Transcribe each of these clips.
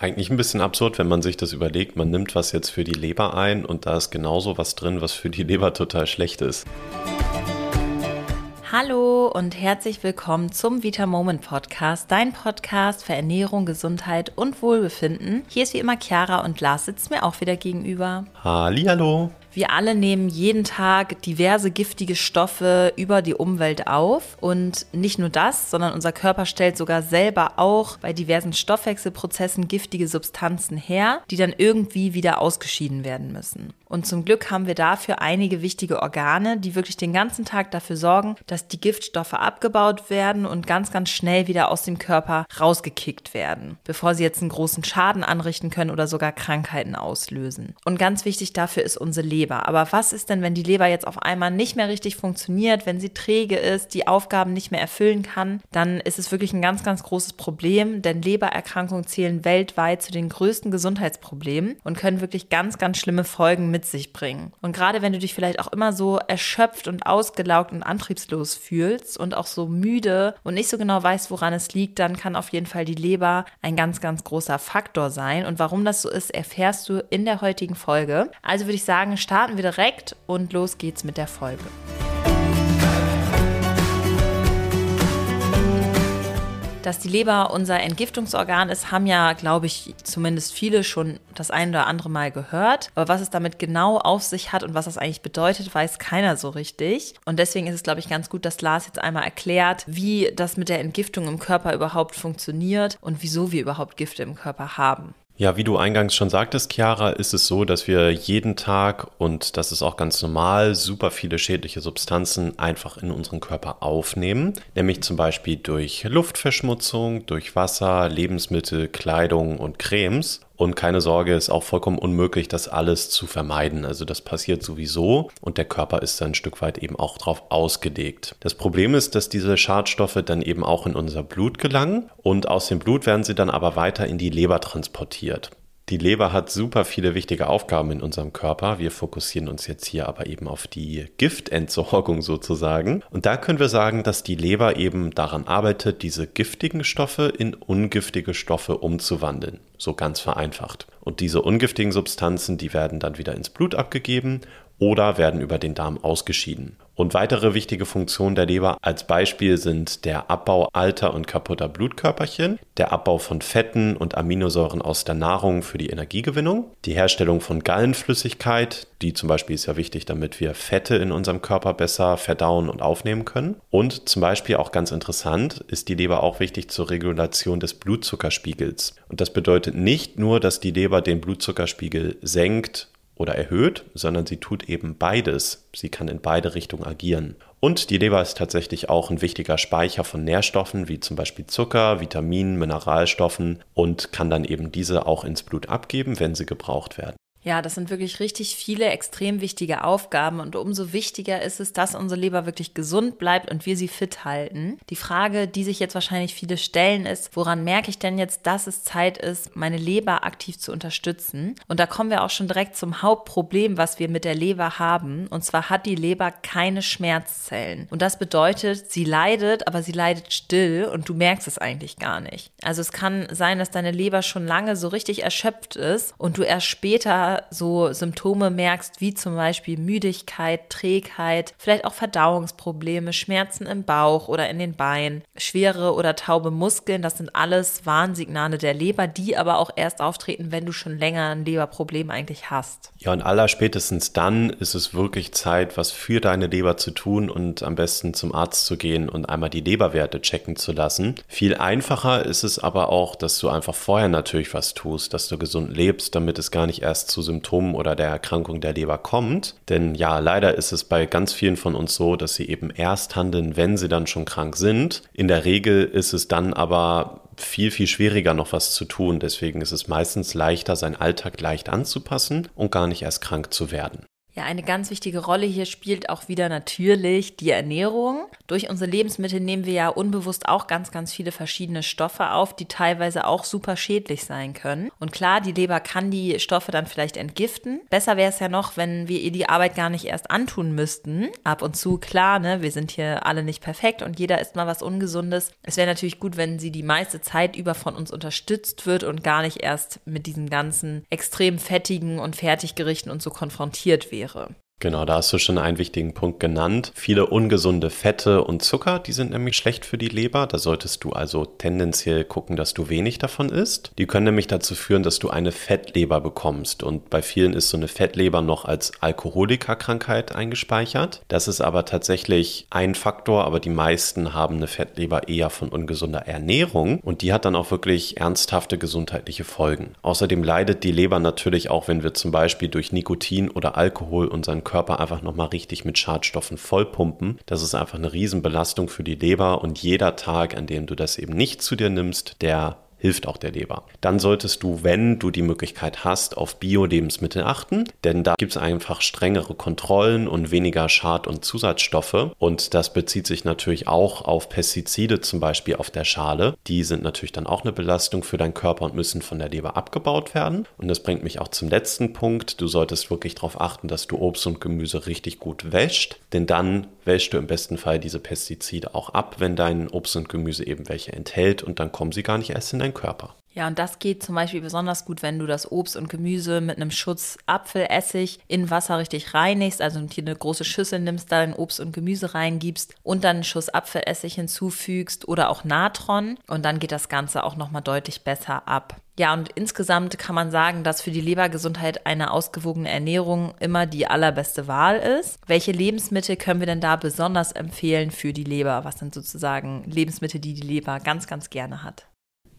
Eigentlich ein bisschen absurd, wenn man sich das überlegt. Man nimmt was jetzt für die Leber ein und da ist genauso was drin, was für die Leber total schlecht ist. Hallo und herzlich willkommen zum Vita Moment Podcast, dein Podcast für Ernährung, Gesundheit und Wohlbefinden. Hier ist wie immer Chiara und Lars sitzt mir auch wieder gegenüber. Hallo. Wir alle nehmen jeden Tag diverse giftige Stoffe über die Umwelt auf. Und nicht nur das, sondern unser Körper stellt sogar selber auch bei diversen Stoffwechselprozessen giftige Substanzen her, die dann irgendwie wieder ausgeschieden werden müssen. Und zum Glück haben wir dafür einige wichtige Organe, die wirklich den ganzen Tag dafür sorgen, dass die Giftstoffe abgebaut werden und ganz, ganz schnell wieder aus dem Körper rausgekickt werden, bevor sie jetzt einen großen Schaden anrichten können oder sogar Krankheiten auslösen. Und ganz wichtig dafür ist unsere Leber. Aber was ist denn, wenn die Leber jetzt auf einmal nicht mehr richtig funktioniert, wenn sie träge ist, die Aufgaben nicht mehr erfüllen kann? Dann ist es wirklich ein ganz, ganz großes Problem, denn Lebererkrankungen zählen weltweit zu den größten Gesundheitsproblemen und können wirklich ganz, ganz schlimme Folgen mit sich bringen. Und gerade wenn du dich vielleicht auch immer so erschöpft und ausgelaugt und antriebslos fühlst und auch so müde und nicht so genau weißt, woran es liegt, dann kann auf jeden Fall die Leber ein ganz, ganz großer Faktor sein. Und warum das so ist, erfährst du in der heutigen Folge. Also würde ich sagen, starten wir direkt und los geht's mit der Folge. Dass die Leber unser Entgiftungsorgan ist, haben ja, glaube ich, zumindest viele schon das ein oder andere Mal gehört. Aber was es damit genau auf sich hat und was das eigentlich bedeutet, weiß keiner so richtig. Und deswegen ist es, glaube ich, ganz gut, dass Lars jetzt einmal erklärt, wie das mit der Entgiftung im Körper überhaupt funktioniert und wieso wir überhaupt Gifte im Körper haben. Ja, wie du eingangs schon sagtest, Chiara, ist es so, dass wir jeden Tag, und das ist auch ganz normal, super viele schädliche Substanzen einfach in unseren Körper aufnehmen. Nämlich zum Beispiel durch Luftverschmutzung, durch Wasser, Lebensmittel, Kleidung und Cremes. Und keine Sorge, ist auch vollkommen unmöglich, das alles zu vermeiden. Also das passiert sowieso und der Körper ist dann ein Stück weit eben auch darauf ausgelegt. Das Problem ist, dass diese Schadstoffe dann eben auch in unser Blut gelangen und aus dem Blut werden sie dann aber weiter in die Leber transportiert. Die Leber hat super viele wichtige Aufgaben in unserem Körper. Wir fokussieren uns jetzt hier aber eben auf die Giftentsorgung sozusagen. Und da können wir sagen, dass die Leber eben daran arbeitet, diese giftigen Stoffe in ungiftige Stoffe umzuwandeln. So ganz vereinfacht. Und diese ungiftigen Substanzen, die werden dann wieder ins Blut abgegeben oder werden über den Darm ausgeschieden. Und weitere wichtige Funktionen der Leber als Beispiel sind der Abbau alter und kaputter Blutkörperchen, der Abbau von Fetten und Aminosäuren aus der Nahrung für die Energiegewinnung, die Herstellung von Gallenflüssigkeit, die zum Beispiel ist ja wichtig, damit wir Fette in unserem Körper besser verdauen und aufnehmen können. Und zum Beispiel auch ganz interessant ist die Leber auch wichtig zur Regulation des Blutzuckerspiegels. Und das bedeutet nicht nur, dass die Leber den Blutzuckerspiegel senkt oder erhöht, sondern sie tut eben beides. Sie kann in beide Richtungen agieren. Und die Leber ist tatsächlich auch ein wichtiger Speicher von Nährstoffen, wie zum Beispiel Zucker, Vitaminen, Mineralstoffen und kann dann eben diese auch ins Blut abgeben, wenn sie gebraucht werden. Ja, das sind wirklich richtig viele extrem wichtige Aufgaben und umso wichtiger ist es, dass unsere Leber wirklich gesund bleibt und wir sie fit halten. Die Frage, die sich jetzt wahrscheinlich viele stellen, ist, woran merke ich denn jetzt, dass es Zeit ist, meine Leber aktiv zu unterstützen? Und da kommen wir auch schon direkt zum Hauptproblem, was wir mit der Leber haben. Und zwar hat die Leber keine Schmerzzellen. Und das bedeutet, sie leidet, aber sie leidet still und du merkst es eigentlich gar nicht. Also es kann sein, dass deine Leber schon lange so richtig erschöpft ist und du erst später so Symptome merkst, wie zum Beispiel Müdigkeit, Trägheit, vielleicht auch Verdauungsprobleme, Schmerzen im Bauch oder in den Beinen, schwere oder taube Muskeln, das sind alles Warnsignale der Leber, die aber auch erst auftreten, wenn du schon länger ein Leberproblem eigentlich hast. Ja, und aller spätestens dann ist es wirklich Zeit, was für deine Leber zu tun und am besten zum Arzt zu gehen und einmal die Leberwerte checken zu lassen. Viel einfacher ist es aber auch, dass du einfach vorher natürlich was tust, dass du gesund lebst, damit es gar nicht erst zu Symptomen oder der Erkrankung der Leber kommt. Denn ja, leider ist es bei ganz vielen von uns so, dass sie eben erst handeln, wenn sie dann schon krank sind. In der Regel ist es dann aber viel, viel schwieriger noch was zu tun. Deswegen ist es meistens leichter, seinen Alltag leicht anzupassen und gar nicht erst krank zu werden. Ja, eine ganz wichtige Rolle hier spielt auch wieder natürlich die Ernährung. Durch unsere Lebensmittel nehmen wir ja unbewusst auch ganz, ganz viele verschiedene Stoffe auf, die teilweise auch super schädlich sein können. Und klar, die Leber kann die Stoffe dann vielleicht entgiften. Besser wäre es ja noch, wenn wir ihr die Arbeit gar nicht erst antun müssten. Ab und zu, klar, ne, wir sind hier alle nicht perfekt und jeder isst mal was Ungesundes. Es wäre natürlich gut, wenn sie die meiste Zeit über von uns unterstützt wird und gar nicht erst mit diesen ganzen extrem fettigen und Fertiggerichten und so konfrontiert wird wäre. Genau, da hast du schon einen wichtigen Punkt genannt. Viele ungesunde Fette und Zucker, die sind nämlich schlecht für die Leber. Da solltest du also tendenziell gucken, dass du wenig davon isst. Die können nämlich dazu führen, dass du eine Fettleber bekommst. Und bei vielen ist so eine Fettleber noch als Alkoholikerkrankheit eingespeichert. Das ist aber tatsächlich ein Faktor, aber die meisten haben eine Fettleber eher von ungesunder Ernährung. Und die hat dann auch wirklich ernsthafte gesundheitliche Folgen. Außerdem leidet die Leber natürlich auch, wenn wir zum Beispiel durch Nikotin oder Alkohol unseren Körper einfach nochmal richtig mit Schadstoffen vollpumpen. Das ist einfach eine Riesenbelastung für die Leber und jeder Tag, an dem du das eben nicht zu dir nimmst, der hilft auch der Leber. Dann solltest du, wenn du die Möglichkeit hast, auf Bio-Lebensmittel achten, denn da gibt es einfach strengere Kontrollen und weniger Schad- und Zusatzstoffe. Und das bezieht sich natürlich auch auf Pestizide, zum Beispiel auf der Schale. Die sind natürlich dann auch eine Belastung für deinen Körper und müssen von der Leber abgebaut werden. Und das bringt mich auch zum letzten Punkt. Du solltest wirklich darauf achten, dass du Obst und Gemüse richtig gut wäscht, denn dann wäschst du im besten Fall diese Pestizide auch ab, wenn dein Obst und Gemüse eben welche enthält und dann kommen sie gar nicht erst in deinen Körper. Ja, und das geht zum Beispiel besonders gut, wenn du das Obst und Gemüse mit einem Schutz Apfelessig in Wasser richtig reinigst, also hier eine große Schüssel nimmst, da dein Obst und Gemüse reingibst und dann einen Schuss Apfelessig hinzufügst oder auch Natron und dann geht das Ganze auch nochmal deutlich besser ab. Ja, und insgesamt kann man sagen, dass für die Lebergesundheit eine ausgewogene Ernährung immer die allerbeste Wahl ist. Welche Lebensmittel können wir denn da besonders empfehlen für die Leber? Was sind sozusagen Lebensmittel, die die Leber ganz, ganz gerne hat?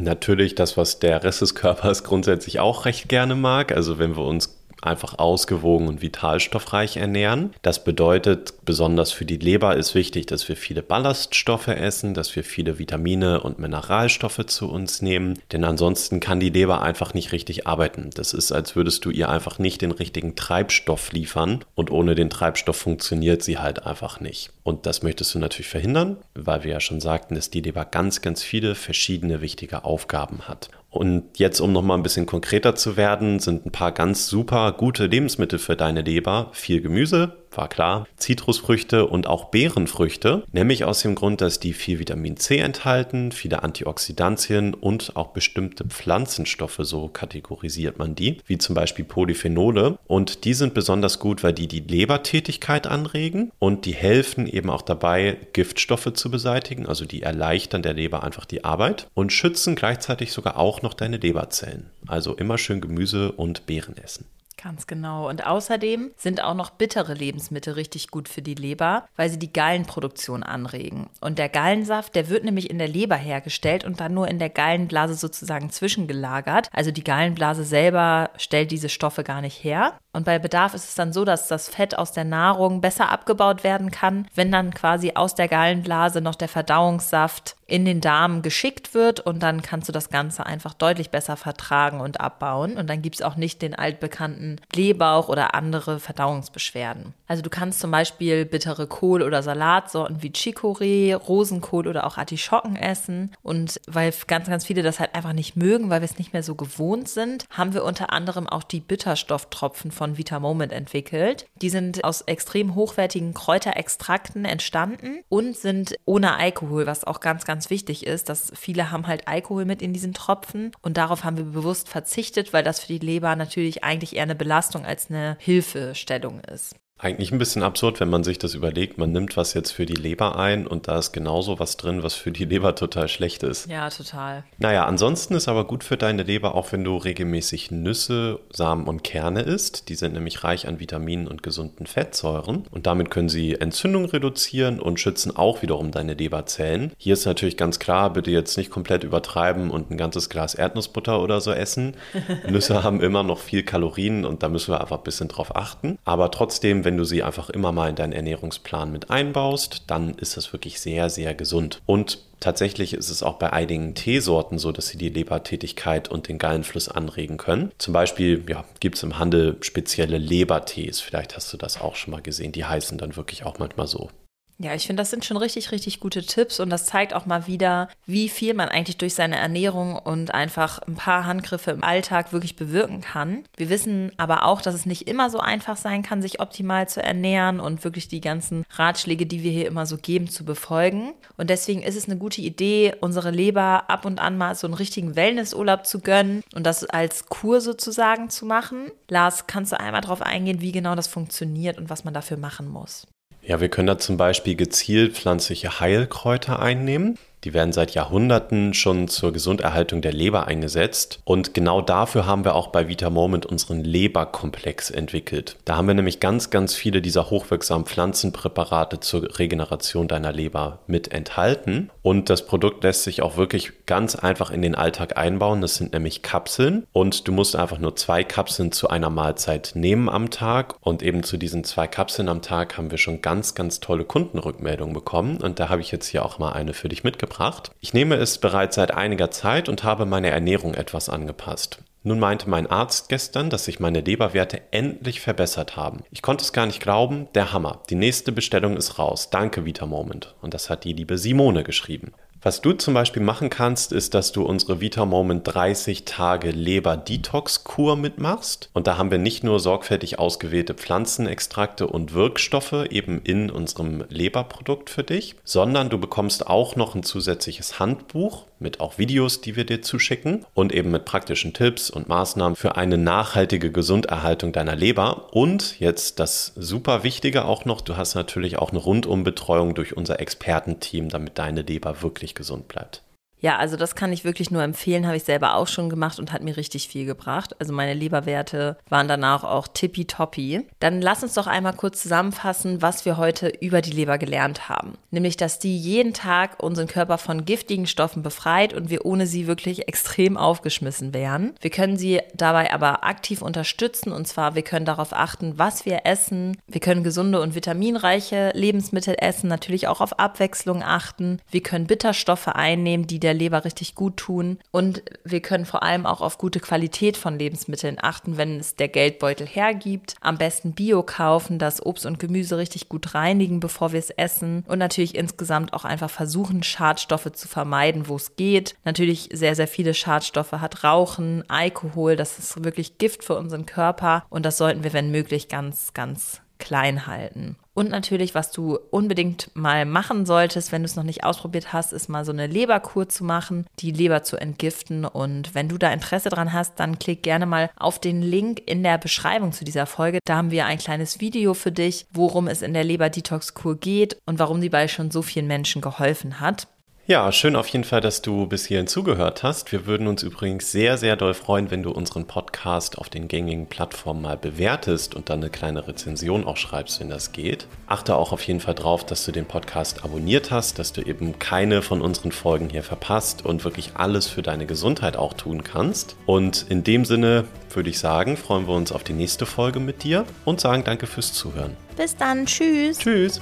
Natürlich das, was der Rest des Körpers grundsätzlich auch recht gerne mag. Also wenn wir uns einfach ausgewogen und vitalstoffreich ernähren. Das bedeutet, besonders für die Leber ist wichtig, dass wir viele Ballaststoffe essen, dass wir viele Vitamine und Mineralstoffe zu uns nehmen, denn ansonsten kann die Leber einfach nicht richtig arbeiten. Das ist, als würdest du ihr einfach nicht den richtigen Treibstoff liefern und ohne den Treibstoff funktioniert sie halt einfach nicht. Und das möchtest du natürlich verhindern, weil wir ja schon sagten, dass die Leber ganz, ganz viele verschiedene wichtige Aufgaben hat. Und jetzt, um nochmal ein bisschen konkreter zu werden, sind ein paar ganz super gute Lebensmittel für deine Leber. Viel Gemüse, war klar, Zitrusfrüchte und auch Beerenfrüchte, nämlich aus dem Grund, dass die viel Vitamin C enthalten, viele Antioxidantien und auch bestimmte Pflanzenstoffe, so kategorisiert man die, wie zum Beispiel Polyphenole. Und die sind besonders gut, weil die die Lebertätigkeit anregen und die helfen eben auch dabei, Giftstoffe zu beseitigen, also die erleichtern der Leber einfach die Arbeit und schützen gleichzeitig sogar auch noch deine Leberzellen. Also immer schön Gemüse und Beeren essen. Ganz genau. Und außerdem sind auch noch bittere Lebensmittel richtig gut für die Leber, weil sie die Gallenproduktion anregen. Und der Gallensaft, der wird nämlich in der Leber hergestellt und dann nur in der Gallenblase sozusagen zwischengelagert. Also die Gallenblase selber stellt diese Stoffe gar nicht her. Und bei Bedarf ist es dann so, dass das Fett aus der Nahrung besser abgebaut werden kann, wenn dann quasi aus der Gallenblase noch der Verdauungssaft in den Darm geschickt wird und dann kannst du das Ganze einfach deutlich besser vertragen und abbauen und dann gibt es auch nicht den altbekannten Blähbauch oder andere Verdauungsbeschwerden. Also du kannst zum Beispiel bittere Kohl- oder Salatsorten wie Chicorée, Rosenkohl oder auch Artischocken essen und weil ganz, ganz viele das halt einfach nicht mögen, weil wir es nicht mehr so gewohnt sind, haben wir unter anderem auch die Bitterstofftropfen von Vita Moment entwickelt. Die sind aus extrem hochwertigen Kräuterextrakten entstanden und sind ohne Alkohol, was auch ganz, ganz ganz wichtig ist, dass viele haben halt Alkohol mit in diesen Tropfen und darauf haben wir bewusst verzichtet, weil das für die Leber natürlich eigentlich eher eine Belastung als eine Hilfestellung ist. Eigentlich ein bisschen absurd, wenn man sich das überlegt. Man nimmt was jetzt für die Leber ein und da ist genauso was drin, was für die Leber total schlecht ist. Ja, total. Naja, ansonsten ist aber gut für deine Leber, auch wenn du regelmäßig Nüsse, Samen und Kerne isst. Die sind nämlich reich an Vitaminen und gesunden Fettsäuren und damit können sie Entzündung reduzieren und schützen auch wiederum deine Leberzellen. Hier ist natürlich ganz klar, bitte jetzt nicht komplett übertreiben und ein ganzes Glas Erdnussbutter oder so essen. Nüsse haben immer noch viel Kalorien und da müssen wir einfach ein bisschen drauf achten. Aber trotzdem, wenn du sie einfach immer mal in deinen Ernährungsplan mit einbaust, dann ist das wirklich sehr, sehr gesund. Und Tatsächlich ist es auch bei einigen Teesorten so, dass sie die Lebertätigkeit und den Gallenfluss anregen können. Zum Beispiel ja, gibt es im Handel spezielle Lebertees. Vielleicht hast du das auch schon mal gesehen. Die heißen dann wirklich auch manchmal so. Ja, ich finde, das sind schon richtig, richtig gute Tipps und das zeigt auch mal wieder, wie viel man eigentlich durch seine Ernährung und einfach ein paar Handgriffe im Alltag wirklich bewirken kann. Wir wissen aber auch, dass es nicht immer so einfach sein kann, sich optimal zu ernähren und wirklich die ganzen Ratschläge, die wir hier immer so geben, zu befolgen. Und deswegen ist es eine gute Idee, unsere Leber ab und an mal so einen richtigen Wellnessurlaub zu gönnen und das als Kur sozusagen zu machen. Lars, kannst du einmal darauf eingehen, wie genau das funktioniert und was man dafür machen muss? Ja, wir können da zum Beispiel gezielt pflanzliche Heilkräuter einnehmen. Die werden seit Jahrhunderten schon zur Gesunderhaltung der Leber eingesetzt. Und genau dafür haben wir auch bei Vita Moment unseren Leberkomplex entwickelt. Da haben wir nämlich ganz, ganz viele dieser hochwirksamen Pflanzenpräparate zur Regeneration deiner Leber mit enthalten. Und das Produkt lässt sich auch wirklich ganz einfach in den Alltag einbauen. Das sind nämlich Kapseln. Und du musst einfach nur zwei Kapseln zu einer Mahlzeit nehmen am Tag. Und eben zu diesen zwei Kapseln am Tag haben wir schon ganz, ganz tolle Kundenrückmeldungen bekommen. Und da habe ich jetzt hier auch mal eine für dich mitgebracht mitgebracht. Ich nehme es bereits seit einiger Zeit und habe meine Ernährung etwas angepasst. Nun meinte mein Arzt gestern, dass sich meine Leberwerte endlich verbessert haben. Ich konnte es gar nicht glauben, der Hammer. Die nächste Bestellung ist raus. Danke, Vita Moment. Und das hat die liebe Simone geschrieben. Was du zum Beispiel machen kannst, ist, dass du unsere Vita Moment 30 Tage Leber Detox Kur mitmachst. Und da haben wir nicht nur sorgfältig ausgewählte Pflanzenextrakte und Wirkstoffe eben in unserem Leberprodukt für dich, sondern du bekommst auch noch ein zusätzliches Handbuch mit auch Videos, die wir dir zuschicken und eben mit praktischen Tipps und Maßnahmen für eine nachhaltige Gesunderhaltung deiner Leber. Und jetzt das super Wichtige auch noch, du hast natürlich auch eine Rundumbetreuung durch unser Expertenteam, damit deine Leber gesund bleibt. Ja, also das kann ich wirklich nur empfehlen, habe ich selber auch schon gemacht und hat mir richtig viel gebracht. Also meine Leberwerte waren danach auch tippitoppi. Dann lass uns doch einmal kurz zusammenfassen, was wir heute über die Leber gelernt haben. Nämlich, dass die jeden Tag unseren Körper von giftigen Stoffen befreit und wir ohne sie wirklich extrem aufgeschmissen wären. Wir können sie dabei aber aktiv unterstützen und zwar, wir können darauf achten, was wir essen. Wir können gesunde und vitaminreiche Lebensmittel essen, natürlich auch auf Abwechslung achten. Wir können Bitterstoffe einnehmen, die der der Leber richtig gut tun. Und wir können vor allem auch auf gute Qualität von Lebensmitteln achten, wenn es der Geldbeutel hergibt. Am besten Bio kaufen, das Obst und Gemüse richtig gut reinigen, bevor wir es essen. Und natürlich insgesamt auch einfach versuchen, Schadstoffe zu vermeiden, wo es geht. Natürlich sehr, sehr viele Schadstoffe hat Rauchen, Alkohol. Das ist wirklich Gift für unseren Körper. Und das sollten wir, wenn möglich, ganz, ganz klein halten. Und natürlich, was du unbedingt mal machen solltest, wenn du es noch nicht ausprobiert hast, ist mal so eine Leberkur zu machen, die Leber zu entgiften. Und wenn du da Interesse dran hast, dann klick gerne mal auf den Link in der Beschreibung zu dieser Folge. Da haben wir ein kleines Video für dich, worum es in der Leber-Detox-Kur geht und warum sie bei schon so vielen Menschen geholfen hat. Ja, schön auf jeden Fall, dass du bis hierhin zugehört hast. Wir würden uns übrigens sehr, sehr doll freuen, wenn du unseren Podcast auf den gängigen Plattformen mal bewertest und dann eine kleine Rezension auch schreibst, wenn das geht. Achte auch auf jeden Fall drauf, dass du den Podcast abonniert hast, dass du eben keine von unseren Folgen hier verpasst und wirklich alles für deine Gesundheit auch tun kannst. Und in dem Sinne würde ich sagen, freuen wir uns auf die nächste Folge mit dir und sagen danke fürs Zuhören. Bis dann, tschüss. Tschüss.